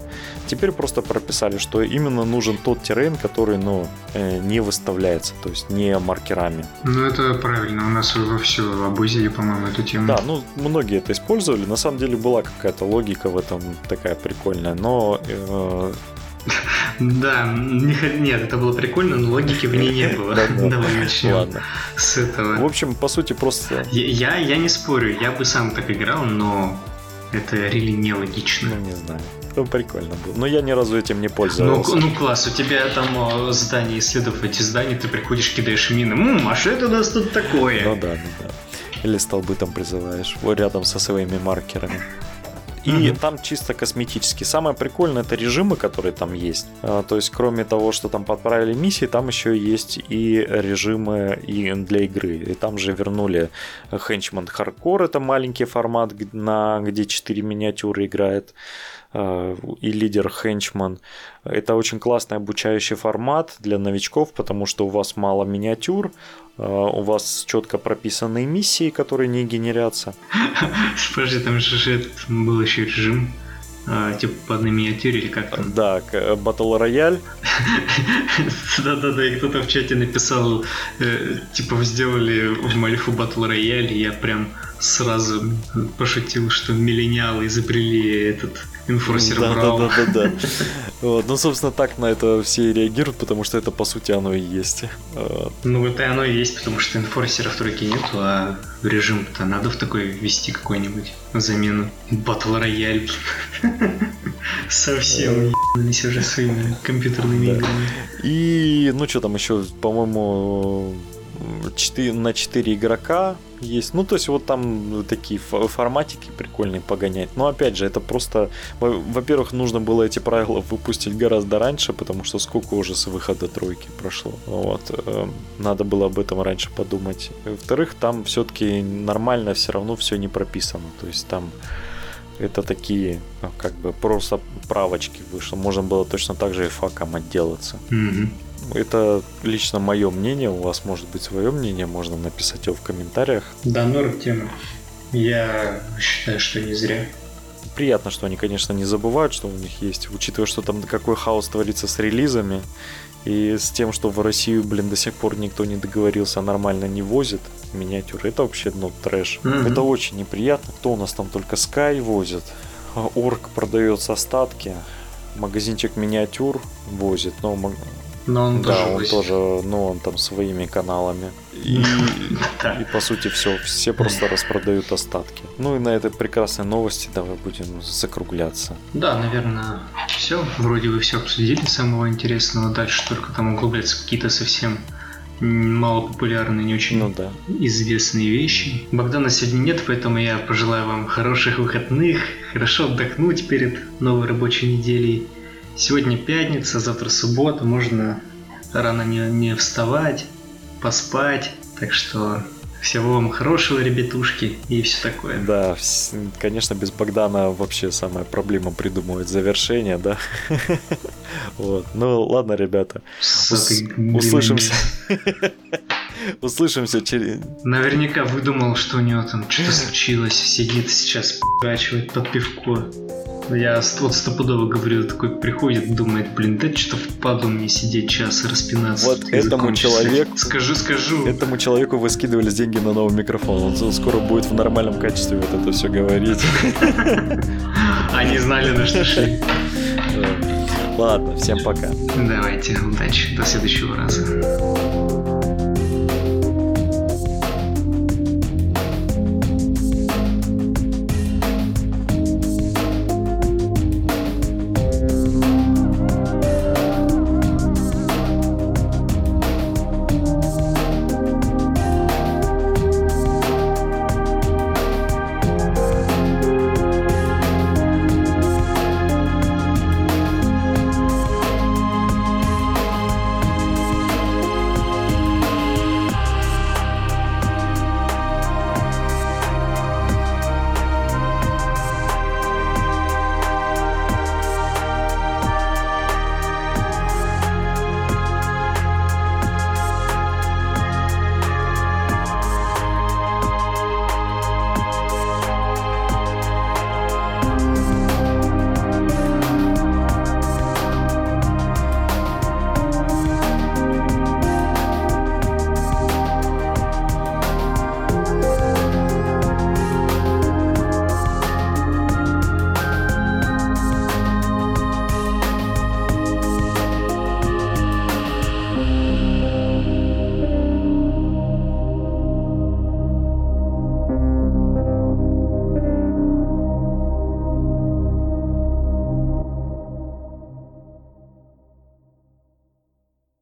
Теперь просто прописали, что именно нужен тот террейн, который ну, э, не выставляется, то есть не маркерами. Ну, это правильно. У нас во все обузили, по-моему, эту тему. Да, ну, многие это использовали. На самом деле была какая-то логика в этом такая прикольная, но э, да, нет, это было прикольно, но логики в ней не было. Давай начнем с этого. В общем, по сути, просто... Я, я не спорю, я бы сам так играл, но это рели нелогично. Ну, не знаю. Ну, прикольно было. Но я ни разу этим не пользовался. Ну, ну класс, у тебя там здание, исследовав эти здания, ты приходишь, кидаешь мины. Ммм, а что это у нас тут такое? Ну да, ну да. Или столбы там призываешь, вот рядом со своими маркерами. И mm-hmm. там чисто косметически. Самое прикольное это режимы, которые там есть. А, то есть, кроме того, что там подправили миссии, там еще есть и режимы и для игры. И там же вернули Henchman Hardcore, это маленький формат, на, где 4 миниатюры играет и лидер Хенчман. Это очень классный обучающий формат для новичков, потому что у вас мало миниатюр, а, у вас четко прописанные миссии, которые не генерятся. <laughs> Подожди, там же был еще режим а, типа по одной миниатюре или как там? Да, Battle Royale. <laughs> Да-да-да, и кто-то в чате написал, э, типа, сделали в Мальфу Battle Royale, я прям сразу пошутил, что миллениалы изобрели этот Enforcer да, да, да, да, да. Вот. Ну, собственно, так на это все и реагируют, потому что это, по сути, оно и есть. Ну, это оно и есть, потому что инфорсеров в тройке нету, а режим-то надо в такой ввести какой-нибудь замену. Батл рояль. <laughs> Совсем ебались уже своими компьютерными играми. И, ну, что там еще, по-моему, 4, на 4 игрока есть. Ну, то есть вот там такие форматики прикольные погонять. Но опять же, это просто... Во-первых, нужно было эти правила выпустить гораздо раньше, потому что сколько уже с выхода тройки прошло. Вот. Э, надо было об этом раньше подумать. Во-вторых, там все-таки нормально все равно все не прописано. То есть там это такие, ну, как бы, просто правочки вышло. Можно было точно так же и факом отделаться. Mm-hmm. Это лично мое мнение, у вас может быть свое мнение, можно написать его в комментариях. Да, норм тема. Я считаю, что не зря. Приятно, что они, конечно, не забывают, что у них есть, учитывая, что там какой хаос творится с релизами, и с тем, что в Россию, блин, до сих пор никто не договорился, нормально не возит миниатюры. Это вообще, ну, трэш. Mm-hmm. Это очень неприятно. Кто у нас там только Sky возит? Орг продает остатки. Магазинчик миниатюр возит. Но но он да, тоже он тоже, ну, он там своими каналами. И, и по сути все, все просто распродают остатки. Ну и на этой прекрасной новости давай будем закругляться. Да, наверное, все. Вроде вы все обсудили самого интересного. Дальше только там углубляться какие-то совсем мало популярные, не очень ну, да. известные вещи. Богдана сегодня нет, поэтому я пожелаю вам хороших выходных, хорошо отдохнуть перед новой рабочей неделей. Сегодня пятница, завтра суббота, можно рано не, не вставать, поспать. Так что всего вам хорошего, ребятушки, и все такое. Да, конечно, без Богдана вообще самая проблема придумывать завершение, да? <laughs> Вот. Ну, ладно, ребята. Услышимся. <laughs> Услышимся через... Наверняка выдумал, что у него там что-то случилось. Сидит сейчас, погачивает под пивко. Я вот стопудово говорю, такой приходит, думает, блин, да что впаду мне сидеть час и распинаться. Вот этому человеку... Скажу, скажу. Этому человеку вы скидывали деньги на новый микрофон. Он скоро будет в нормальном качестве вот это все говорить. <laughs> Они знали, на что шли. Ладно, всем пока. Давайте, удачи, до следующего раза.